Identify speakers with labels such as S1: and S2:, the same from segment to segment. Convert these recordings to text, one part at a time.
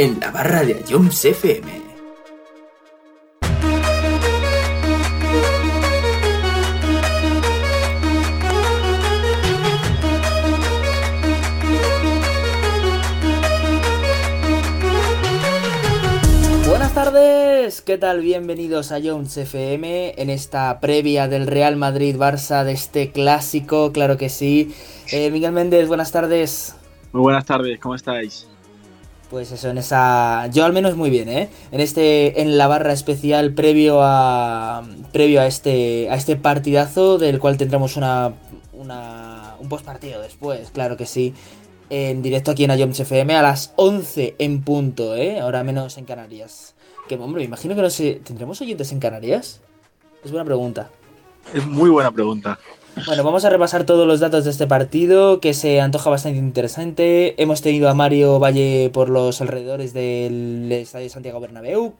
S1: en la barra de Jones FM.
S2: Buenas tardes, ¿qué tal? Bienvenidos a Jones FM en esta previa del Real Madrid-Barça de este clásico, claro que sí. Eh, Miguel Méndez, buenas tardes.
S3: Muy buenas tardes, ¿cómo estáis?
S2: Pues eso, en esa. Yo al menos muy bien, ¿eh? En este. En la barra especial previo a. Previo a este. a este partidazo. Del cual tendremos una. una un postpartido después, claro que sí. En directo aquí en Ayoms FM a las 11 en punto, ¿eh? Ahora menos en Canarias. Que hombre, me imagino que no sé. ¿Tendremos oyentes en Canarias? Es buena pregunta.
S3: Es muy buena pregunta.
S2: Bueno, vamos a repasar todos los datos de este partido que se antoja bastante interesante. Hemos tenido a Mario Valle por los alrededores del Estadio Santiago Bernabéu,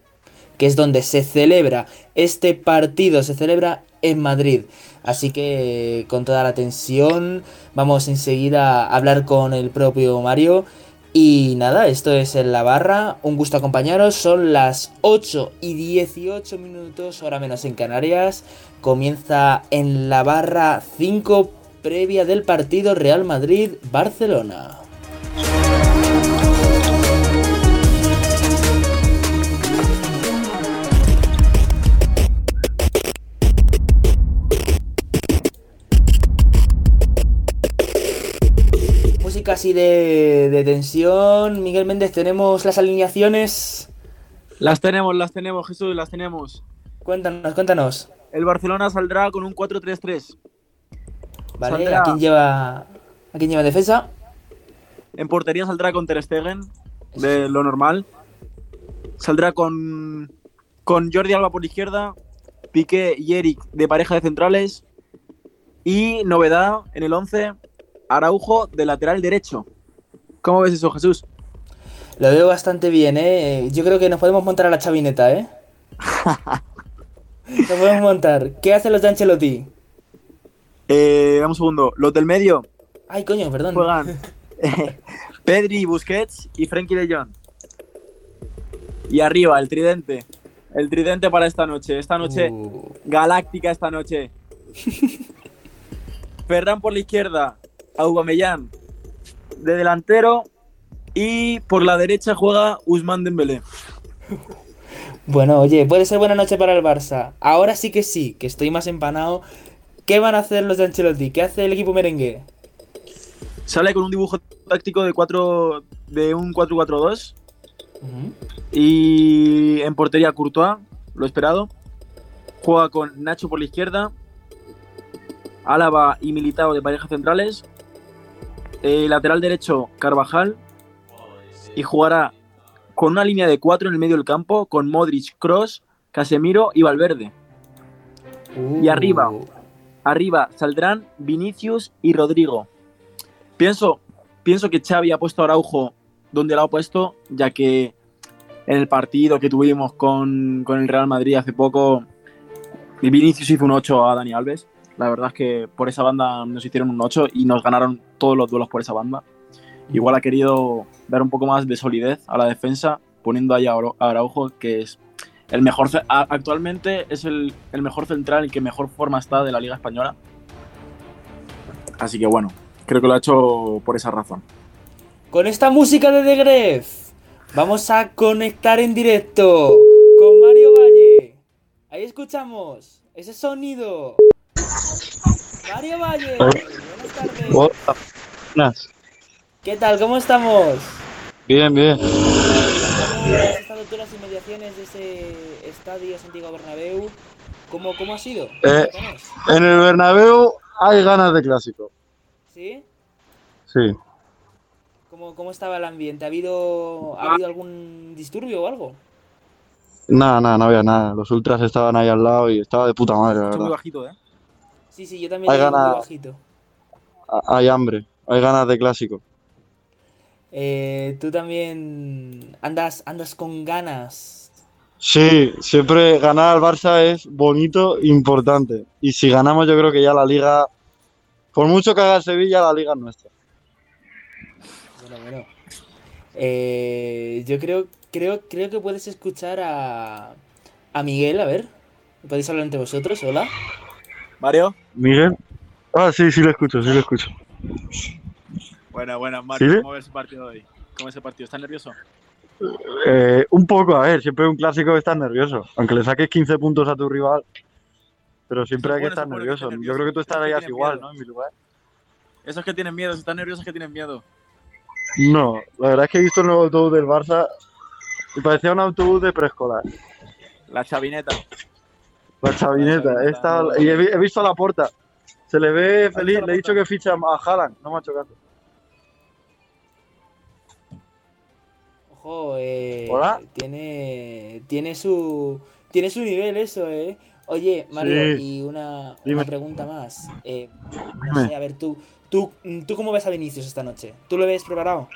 S2: que es donde se celebra este partido, se celebra en Madrid. Así que con toda la tensión vamos enseguida a hablar con el propio Mario. Y nada, esto es en la barra. Un gusto acompañaros. Son las 8 y 18 minutos, hora menos en Canarias. Comienza en la barra 5 previa del partido Real Madrid-Barcelona. Así de, de tensión. Miguel Méndez, tenemos las alineaciones.
S3: Las tenemos, las tenemos, Jesús, las tenemos.
S2: Cuéntanos, cuéntanos.
S3: El Barcelona saldrá con un 4-3-3.
S2: Vale,
S3: Saldrá-
S2: ¿a quién lleva a quién lleva defensa?
S3: En portería saldrá con Ter Stegen, de lo normal. Saldrá con, con Jordi Alba por izquierda, Piqué y Eric de pareja de centrales. Y novedad en el 11, Araujo de lateral derecho. ¿Cómo ves eso, Jesús?
S2: Lo veo bastante bien, ¿eh? Yo creo que nos podemos montar a la chavineta, ¿eh? Nos podemos montar. ¿Qué hacen los de Ancelotti?
S3: Eh, dame un segundo. Los del medio
S2: Ay, coño, perdón.
S3: juegan Pedri, Busquets y Frenkie de Jong. Y arriba, el tridente. El tridente para esta noche. Esta noche
S2: Uh,
S3: galáctica esta noche. Ferran por la izquierda, Aubameyang de delantero y por la derecha juega Usman Dembélé.
S2: Bueno, oye, puede ser buena noche para el Barça. Ahora sí que sí, que estoy más empanado. ¿Qué van a hacer los de Ancelotti? ¿Qué hace el equipo merengue?
S3: Sale con un dibujo táctico de cuatro de un 4-4-2
S2: Ujú.
S3: y en portería Courtois, lo esperado. Juega con Nacho por la izquierda, Álava y Militao de parejas centrales. Eh, lateral derecho Carvajal y jugará con una línea de cuatro en el medio del campo con Modric, Cross, Casemiro y Valverde. Y arriba.
S2: Uh,
S3: Arriba saldrán Vinicius y Rodrigo. Pienso, pienso que Xavi ha puesto a Araujo donde lo ha puesto, ya que en el partido que tuvimos con, con el Real Madrid hace poco, Vinicius hizo un 8 a Dani Alves. La verdad es que por esa banda nos hicieron un 8 y nos ganaron todos los duelos por esa banda. Igual ha querido dar un poco más de solidez a la defensa, poniendo ahí a Arau- a Araujo, que es el mejor actualmente es el, el mejor central y que mejor forma está de la Liga Española. Así que bueno, creo que lo ha hecho por esa razón.
S2: Con esta música de The Gref, vamos a conectar en directo con Mario Valle. Ahí escuchamos ese sonido. Mario Valle, buenas tardes.
S4: Hola, buenas.
S2: ¿Qué tal? ¿Cómo estamos?
S4: Bien, bien.
S2: ¿Has estado tú en las inmediaciones de ese estadio Santiago Bernabéu? ¿Cómo, cómo ha sido?
S4: Eh. En el Bernabéu hay ganas de clásico.
S2: ¿Sí?
S4: Sí.
S2: ¿Cómo, ¿Cómo estaba el ambiente? ¿Ha habido, ¿Ha habido algún disturbio o algo?
S4: Nada, nada, no había nada. Los ultras estaban ahí al lado y estaba de puta madre, la
S3: Está muy
S4: verdad.
S3: bajito, ¿eh?
S2: Sí, sí, yo también
S4: Hay
S2: muy
S4: ganas.
S2: bajito.
S4: Hay hambre, hay ganas de clásico.
S2: Eh, tú también andas, andas con ganas.
S4: Sí, siempre ganar al Barça es bonito importante. Y si ganamos, yo creo que ya la liga, por mucho que haga el Sevilla, la liga es nuestra.
S2: Bueno, bueno. Eh, yo creo, creo, creo que puedes escuchar a, a Miguel, a ver. ¿Podéis hablar entre vosotros? Hola.
S3: Mario.
S4: Miguel. Ah, sí, sí lo escucho, sí lo escucho.
S3: Buena, buena, Mario.
S4: ¿Sí?
S3: ¿Cómo ves el partido de hoy? ¿Cómo es el partido? ¿Estás nervioso?
S4: Eh, un poco, a ver, siempre un clásico estás nervioso. Aunque le saques 15 puntos a tu rival. Pero siempre hay que
S3: Bueno,
S4: estar
S3: que
S4: nervioso. Yo creo que tú
S3: que
S4: estarías igual,
S3: miedo.
S4: ¿no? En mi lugar.
S3: Esos que tienen miedo, si están nerviosos que tienen miedo.
S4: No, la verdad es que he visto el nuevo autobús del Barça y parecía un autobús de preescolar.
S3: La chavineta.
S4: La chavineta. He estado- y he, vi- he visto a la puerta. Se le ve feliz. Le he dicho que ficha a Haaland. No me ha hecho caso.
S2: Ojo, eh,
S4: Hola.
S2: Tiene, tiene su tiene su nivel eso, ¿eh? Oye, Mario,
S4: Sí.
S2: y una, pregunta más. Eh, no sé, a ver, tú, tú, ¿tú cómo ves a Vinicius esta noche? ¿Tú lo ves preparado?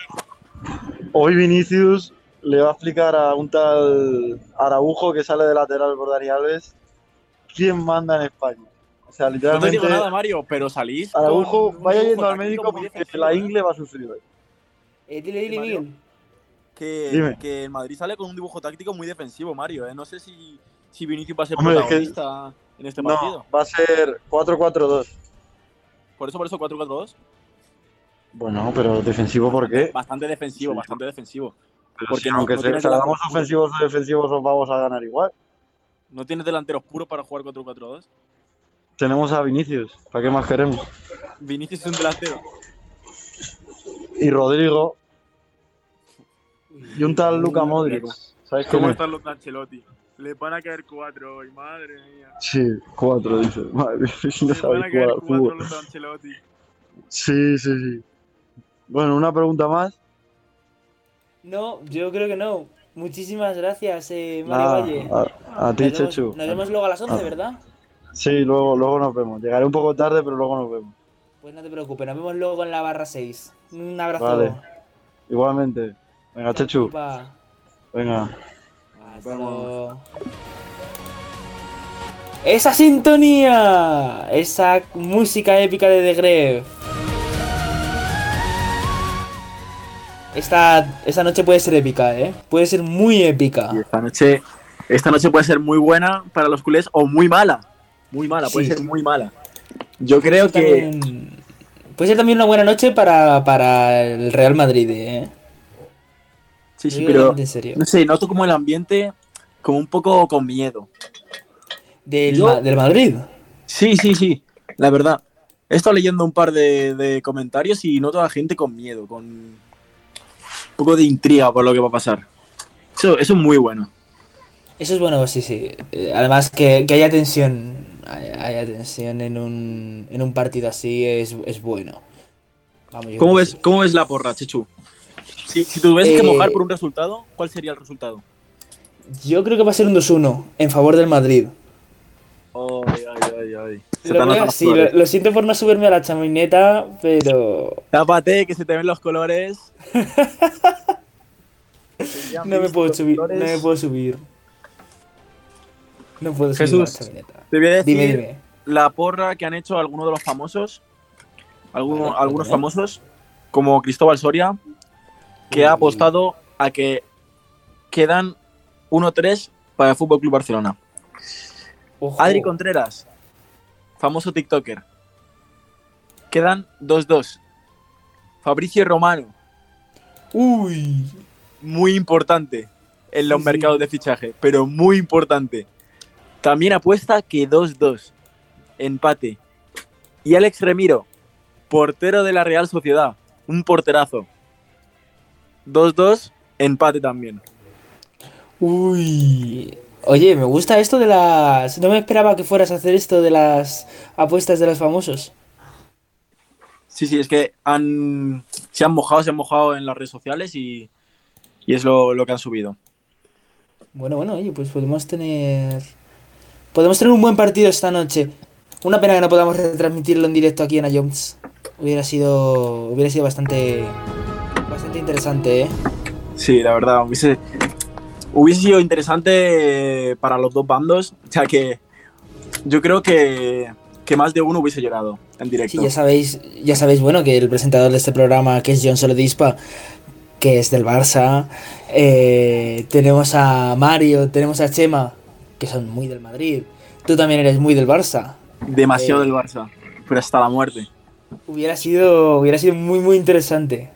S4: Hoy Vinicius le va a explicar a un tal Araujo que sale de lateral por Dani Alves quién manda en España. O sea,
S3: No te
S4: literalmente
S3: digo nada, Mario, pero salís.
S4: Araujo
S3: con
S4: vaya yendo al médico porque la ingle va a sufrir hoy.
S2: Eh, dile, dile. Miguel.
S3: Que, que el Madrid sale con un dibujo táctico muy defensivo, Mario. ¿eh? No sé si, si Vinicius va a ser
S4: Hombre, es que-
S3: protagonista en este partido.
S4: No, va a ser 4-4-2.
S3: Por eso, por eso 4-4-2.
S4: Bueno, pero defensivo ¿por qué?
S3: Bastante defensivo,
S4: Sí.
S3: bastante defensivo.
S4: Pero
S3: Porque
S4: si
S3: no-
S4: aunque
S3: no
S4: se-
S3: tienes
S4: salgamos
S3: delanteros
S4: ofensivos o defensivos os vamos a ganar igual.
S3: ¿No tienes delanteros puros para jugar 4-4-2?
S4: Tenemos a Vinicius, ¿para qué más queremos?
S3: Vinicius es un delantero.
S4: Y Rodrigo y un tal Luca Modric. ¿Sabes
S3: ¿Cómo están los Ancelotti? Le van a caer cuatro hoy, madre mía.
S4: Sí, cuatro, dice. Madre, no
S3: Le van a caer cuatro los Ancelotti.
S4: Sí, sí, sí. Bueno, una pregunta más.
S2: No, yo creo que no. Muchísimas gracias, eh, Mario Valle.
S4: a, a ti,
S2: Nos vemos,
S4: Chechu.
S2: nos vemos luego a las 11,
S4: Ah.
S2: ¿verdad?
S4: Sí, luego, luego nos vemos. Llegaré un poco tarde, pero luego nos vemos.
S2: Pues no te preocupes, nos vemos luego en la barra 6. Un abrazo.
S4: Vale. Igualmente. Venga, Chechu. Venga.
S2: Luego. Esa sintonía, esa música épica de The Gref. Esta, esta noche puede ser épica, ¿eh? Puede ser muy épica.
S3: Y esta noche, esta noche puede ser muy buena para los culés o muy mala. Muy mala, puede
S2: Sí.
S3: ser muy mala. Yo creo que.
S2: También- puede ser también una buena noche para, para el Real Madrid, ¿eh?
S3: Sí, sí, pero.
S2: totalmente en serio.
S3: No sé, noto como el ambiente como un poco con miedo.
S2: Del,
S3: Yo-
S2: Ma- del Madrid.
S3: Sí, sí, sí, la verdad. He estado leyendo un par de, de comentarios y noto a la gente con miedo, con poco de intriga por lo que va a pasar. Eso, eso es muy bueno.
S2: Eso es bueno, sí, sí. Eh, Además, que, que haya tensión, haya, haya tensión en un, en un partido así es, es bueno. Vamos,
S3: ¿Cómo ves,
S2: sí.
S3: cómo ves la porra, Chechu? Si, si tuvieses que
S2: Eh,
S3: mojar por un resultado, ¿cuál sería el resultado?
S2: Yo creo que va a ser un 2-1 en favor del Madrid.
S3: Ay, ay, ay, ay. Se te
S2: Lo, sí, siento por no subirme a la chamineta, pero
S3: Tápate, que se te ven los colores.
S2: no me puedo subir. No me puedo subir. No puedo subir a la chamineta.
S3: Te voy a decir
S2: Dime, dime.
S3: la porra que han hecho algunos de los famosos, algunos, famosos, como Cristóbal Soria, que ha apostado a que quedan 1-3 para el Fútbol Club Barcelona.
S2: Ojo.
S3: Adri Contreras, famoso TikToker, quedan 2-2. Fabricio Romano,
S2: Uy.
S3: muy importante en los
S2: Sí, sí.
S3: mercados de fichaje, pero muy importante. También apuesta que 2-2, empate. Y Alex Remiro, portero de la Real Sociedad, un porterazo. 2-2, empate también.
S2: Uy. Oye, me gusta esto de las. No me esperaba que fueras a hacer esto de las apuestas de los famosos.
S3: Sí, sí, es que han, se han mojado, se han mojado en las redes sociales y, y es lo, lo que han subido.
S2: Bueno, bueno, oye, pues podemos tener. Podemos tener un buen partido esta noche. Una pena que no podamos retransmitirlo en directo aquí en Ayoms. Hubiera sido. Hubiera sido bastante. Bastante interesante, ¿eh?
S3: Sí, la verdad, hubiese, hubiese sido interesante para los dos bandos, ya que yo creo que, que más de uno hubiese llorado en directo.
S2: Sí, ya sabéis, ya sabéis, bueno, que el presentador de este programa, que es John Solodispa, que es del Barça. eh, tenemos a Mario, tenemos a Chema, que son muy del Madrid. Tú también eres muy del Barça.
S3: Demasiado
S2: Eh.
S3: del Barça, pero hasta la muerte.
S2: Hubiera sido, hubiera sido muy, muy interesante.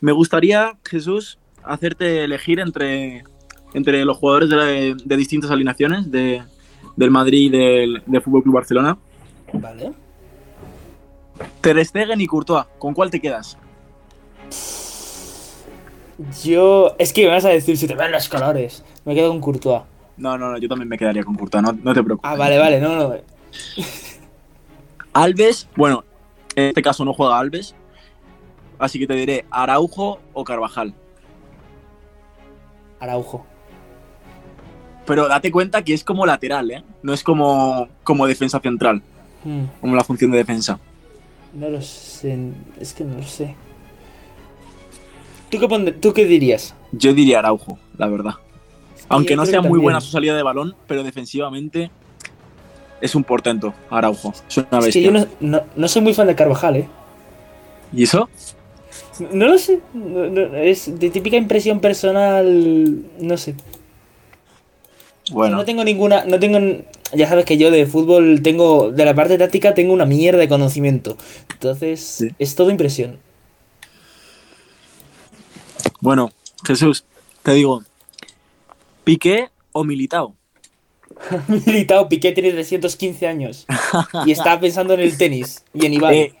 S3: Me gustaría, Jesús, hacerte elegir entre, entre los jugadores de, de distintas alineaciones de, del Madrid y del, del Fútbol Club Barcelona.
S2: Vale.
S3: Ter Stegen y Courtois, ¿con cuál te quedas?
S2: Yo. Es que me vas a decir si te ven los colores. Me quedo con Courtois.
S3: No, no, no, yo también me quedaría con Courtois, no, no te preocupes.
S2: Ah, vale, vale, no, no.
S3: Alves, bueno, en este caso no juega Alves, así que te diré Araujo o Carvajal.
S2: Araujo.
S3: Pero date cuenta que es como lateral, ¿eh? No es como, como defensa central,
S2: Hmm,
S3: como la función de defensa.
S2: no lo sé. Es que no lo sé. ¿Tú qué, ¿Tú qué dirías?
S3: Yo diría Araujo, la verdad. Aunque no sea muy
S2: también.
S3: buena su salida de balón, pero defensivamente es un portento, Araujo. Es una
S2: Es
S3: bestia.
S2: que yo no, no, no soy muy fan de Carvajal, ¿eh?
S3: ¿Y eso?
S2: No lo sé. no- no, es de típica impresión personal. No sé.
S3: Bueno,
S2: No tengo ninguna. No tengo. Ya sabes que yo de fútbol tengo. De la parte táctica tengo una mierda de conocimiento. Entonces,
S3: Sí.
S2: es todo impresión.
S3: bueno, Jesús, te digo, ¿Piqué o Militao?
S2: Militao Piqué tiene 315 años. Y está pensando en el tenis. Y en Ibai.
S3: Eh,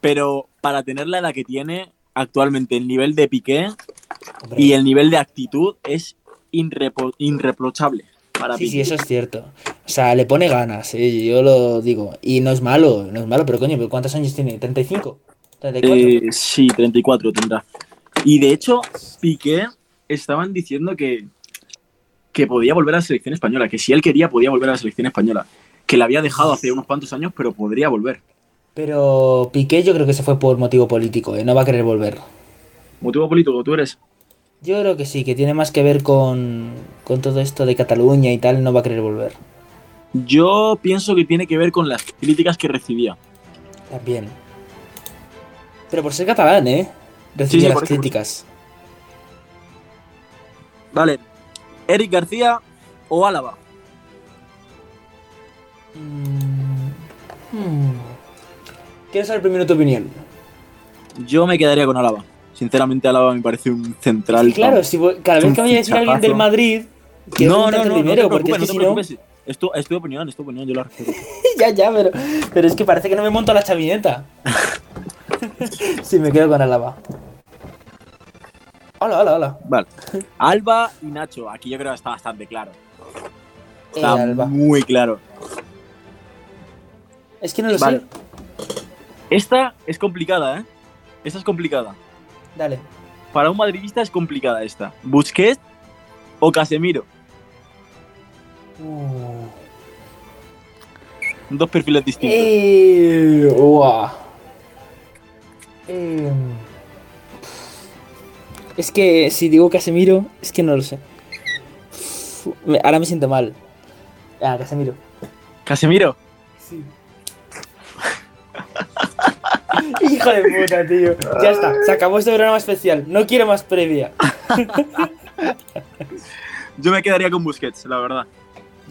S3: pero para tener la edad que tiene, actualmente el nivel de Piqué
S2: Hombre.
S3: y el nivel de actitud es irreprochable para
S2: Sí,
S3: Piqué.
S2: sí, eso es cierto. O sea, le pone ganas, eh, yo lo digo. Y no es malo, no es malo, pero coño, ¿pero ¿cuántos años tiene? ¿35? ¿34?
S3: Eh, sí, 34 tendrá. Y de hecho, Piqué estaban diciendo que, que podía volver a la selección española, que si él quería podía volver a la selección española, que la había dejado hace unos cuantos años, pero podría volver.
S2: Pero Piqué yo creo que se fue por motivo político, eh, no va a querer volver.
S3: Motivo político, tú eres.
S2: Yo creo que sí, que tiene más que ver con, con todo esto de Cataluña y tal, no va a querer volver.
S3: Yo pienso que tiene que ver con las críticas que recibía.
S2: También. Pero por ser catalán, ¿eh? Recibía
S3: Sí, sí,
S2: las
S3: por
S2: críticas.
S3: Vale, Eric García o Álava.
S2: Mm. Hmm. Quiero saber primero tu opinión.
S3: Yo me quedaría con Álava. Sinceramente, Álava me parece un central.
S2: Claro, si cada vez que vaya a decir alguien del. Madrid,
S3: no, no, no, no,
S2: primero,
S3: te
S2: porque es
S3: no
S2: que si no.
S3: Es tu, es tu opinión, es tu opinión, yo la respeto.
S2: ya, ya, pero, pero es que parece que no me monto a la chavineta. sí, me quedo con Álava. Hola, hola, hola.
S3: Vale. Alba y Nacho, aquí yo creo que está bastante claro.
S2: Eh,
S3: Está
S2: Alba.
S3: muy claro.
S2: Es que no lo
S3: Vale.
S2: sé.
S3: Esta es complicada, ¿eh? Esta es complicada.
S2: Dale.
S3: Para un madridista es complicada esta. ¿Busquets o Casemiro?
S2: Uh.
S3: Dos perfiles distintos.
S2: Eh. Eh, es que si digo Casemiro, es que no lo sé. Ahora me siento mal. Ah, Casemiro.
S3: ¿Casemiro?
S2: Sí. Hijo de puta, tío. Ya está, se acabó este programa especial. No quiero más previa.
S3: Yo me quedaría con Busquets, la verdad.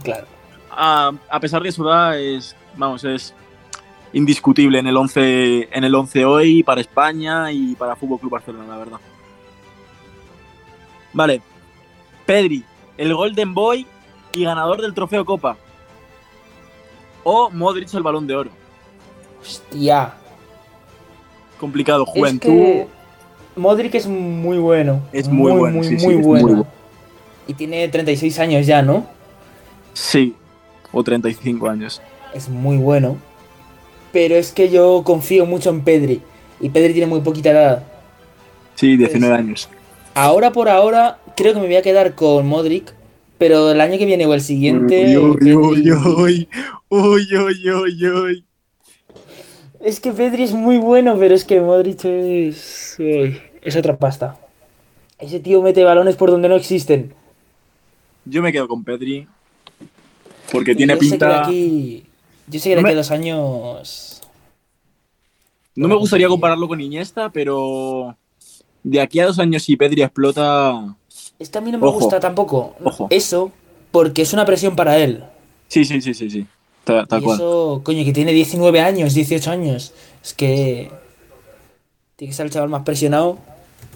S2: Claro.
S3: A, a pesar de su edad, es, vamos, es indiscutible en el 11, en el 11 hoy para España y para Fútbol Club Barcelona, la verdad. Vale. Pedri, el Golden Boy y ganador del Trofeo Copa. O Modric, el Balón de Oro.
S2: Hostia.
S3: Complicado,
S2: Es
S3: juventud.
S2: que Modric es muy bueno.
S3: Es muy bueno,
S2: muy,
S3: sí, sí,
S2: muy
S3: es muy
S2: bueno. Y tiene 36 años ya, ¿no?
S3: Sí, o 35 años.
S2: Es muy bueno. Pero es que yo confío mucho en Pedri. Y Pedri tiene muy poquita edad.
S3: Sí, 19 años.
S2: Ahora por ahora, creo que me voy a quedar con Modric. Pero el año que viene o el siguiente.
S3: Uy, uy, uy, uy, uy, uy, uy.
S2: Es que Pedri es muy bueno, pero es que Modric es. es otra pasta. Ese tío mete balones por donde no existen.
S3: Yo me quedo con Pedri. Porque tiene
S2: yo sé que de
S3: pinta.
S2: aquí. Yo sé que de aquí a dos años.
S3: No me gustaría compararlo con Iniesta, pero. de aquí a dos años si Pedri explota...
S2: Es que a mí no me
S3: Ojo.
S2: gusta tampoco
S3: Ojo.
S2: eso, porque es una presión para él.
S3: Sí, sí, sí, sí, sí. Tal
S2: y
S3: cual.
S2: eso, coño, que tiene 19 años, 18 años. Es que. Tiene que ser el chaval más presionado.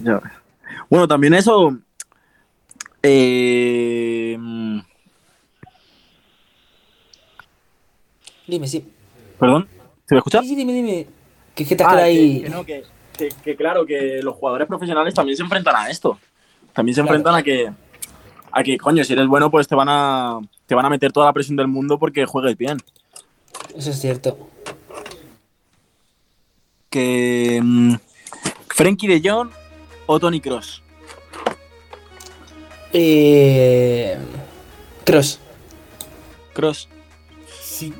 S3: Ya ves. Bueno, también eso... eh,
S2: Dime, sí.
S3: Perdón, ¿se me escucha?
S2: Sí, sí, dime, dime. Que es que te
S3: Ah,
S2: queda
S3: que-
S2: ahí.
S3: que no, que, que- que claro, que los jugadores profesionales también se enfrentan a esto. También se
S2: Claro.
S3: enfrentan a que, a que, coño, si eres bueno, pues te van a, te van a meter toda la presión del mundo porque juegues bien.
S2: Eso es cierto.
S3: Que mm, Frenkie de Jong o Tony Cross.
S2: Eh. Cross.
S3: Cross.
S2: Sí.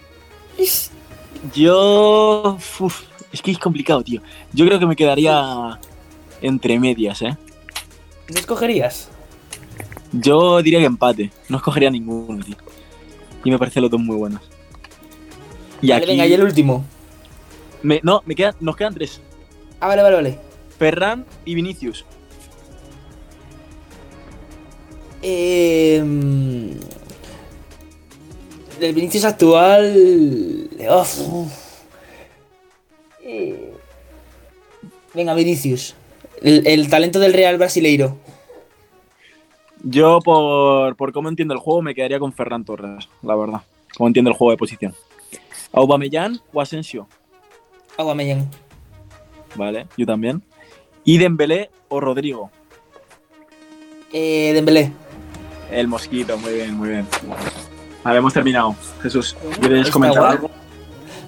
S3: Yo. uf, es que es complicado, tío. Yo creo que me quedaría entre medias, ¿eh?
S2: ¿No escogerías?
S3: Yo diría que empate. No escogería ninguno, tío. Y me parecen los dos muy buenos. Y
S2: vale,
S3: aquí.
S2: venga, y el último.
S3: me- no, me quedan, nos quedan tres.
S2: Ah, vale, vale, vale.
S3: Ferran y Vinicius.
S2: Eh, mm, el Vinicius actual. uf. Eh, Venga, Vinicius. El, el talento del Real Brasileiro.
S3: Yo, por, por cómo entiendo el juego, me quedaría con Ferran Torres, la verdad. Como entiendo el juego de posición. Aubameyang o Asensio,
S2: Aguamellán.
S3: ¿vale? Yo también. Y Dembélé o Rodrigo.
S2: Eh, Dembélé.
S3: El mosquito, muy bien, muy bien. Vale, hemos terminado. Jesús, ¿quieres comentar algo?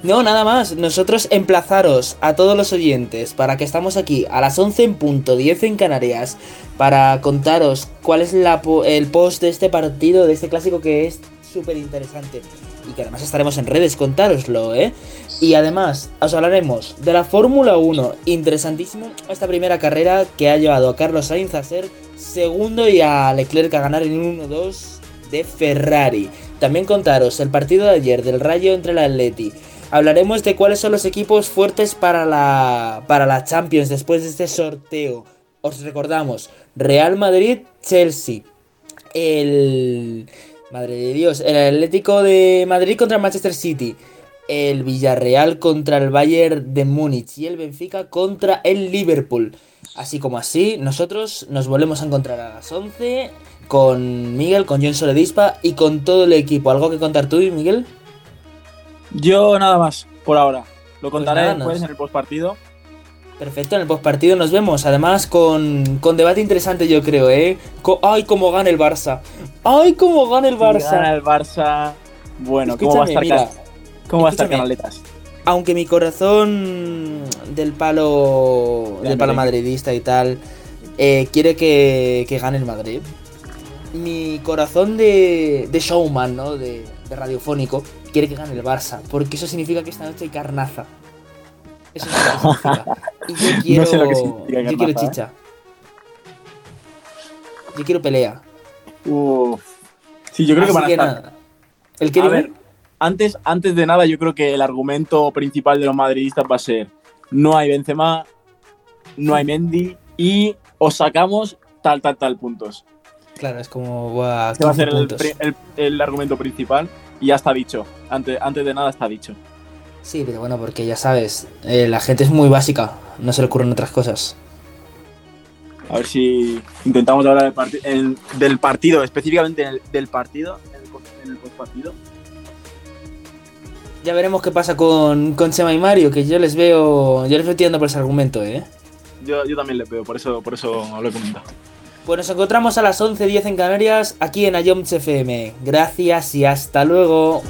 S2: No, nada más. Nosotros emplazaros a todos los oyentes para que estamos aquí a las 11 en punto, 10 en Canarias, para contaros cuál es la po- el post de este partido, de este clásico que es súper interesante. Y que además estaremos en redes, contároslo, ¿eh? Y además, os hablaremos de la Fórmula 1. Interesantísimo esta primera carrera que ha llevado a Carlos Sainz a ser segundo y a Leclerc a ganar en un 1-2 de Ferrari. También contaros el partido de ayer del Rayo entre el Atleti. Hablaremos de cuáles son los equipos fuertes para la, para la Champions después de este sorteo. Os recordamos, Real Madrid, Chelsea. El... Madre de Dios, el Atlético de Madrid contra el Manchester City. El Villarreal contra el Bayern de Múnich. Y el Benfica contra el Liverpool. Así como así, nosotros nos volvemos a encontrar a las 11 con Miguel, con John Soledispa y con todo el equipo. ¿Algo que contar tú, Miguel?
S3: Yo nada más, por ahora. Lo contaré
S2: nada,
S3: después en el postpartido.
S2: Perfecto, en el postpartido nos vemos. Además, con, con debate interesante, yo creo, ¿eh? Co- ¡Ay, cómo gana el Barça! ¡Ay, cómo gana el
S3: Si gana
S2: Barça!
S3: el Barça. Bueno, ¿cómo va a
S2: Escúchame,
S3: estar,
S2: mira,
S3: ¿cómo va a estar
S2: escúchame.
S3: Canaletas?
S2: Aunque mi corazón del palo, del palo madridista y tal, eh, quiere que, que gane el Madrid. Mi corazón de, de showman, ¿no? De, de radiofónico, quiere que gane el Barça. Porque eso significa que esta noche hay carnaza. Eso es lo que significa. Y yo quiero,
S3: sé lo que significa
S2: yo quiero
S3: ¿eh?
S2: chicha. Yo quiero pelea.
S3: Uf. Sí, yo creo que van a estar.
S2: nada. El que
S3: A ver, antes, antes de nada, yo creo que el argumento principal de los madridistas va a ser no hay Benzema, no hay Mendy y os sacamos tal, tal, tal puntos.
S2: Claro, es como. buah,
S3: Ese va a
S2: 15
S3: ser el argumento principal y ya está dicho. Antes, antes de nada está dicho.
S2: Sí, pero bueno, porque ya sabes, eh, la gente es muy básica, no se le ocurren otras cosas.
S3: A ver si intentamos hablar del, en- del partido, específicamente en el- del partido, en el, en el postpartido.
S2: Ya veremos qué pasa con, con Chema y Mario, que yo les veo. Yo les veo tirando por ese argumento, ¿eh?
S3: Yo, yo también le veo, por eso, por eso lo he comentado.
S2: Pues nos encontramos a las 11.10 en Canarias, aquí en Ayoms FM. Gracias y hasta luego.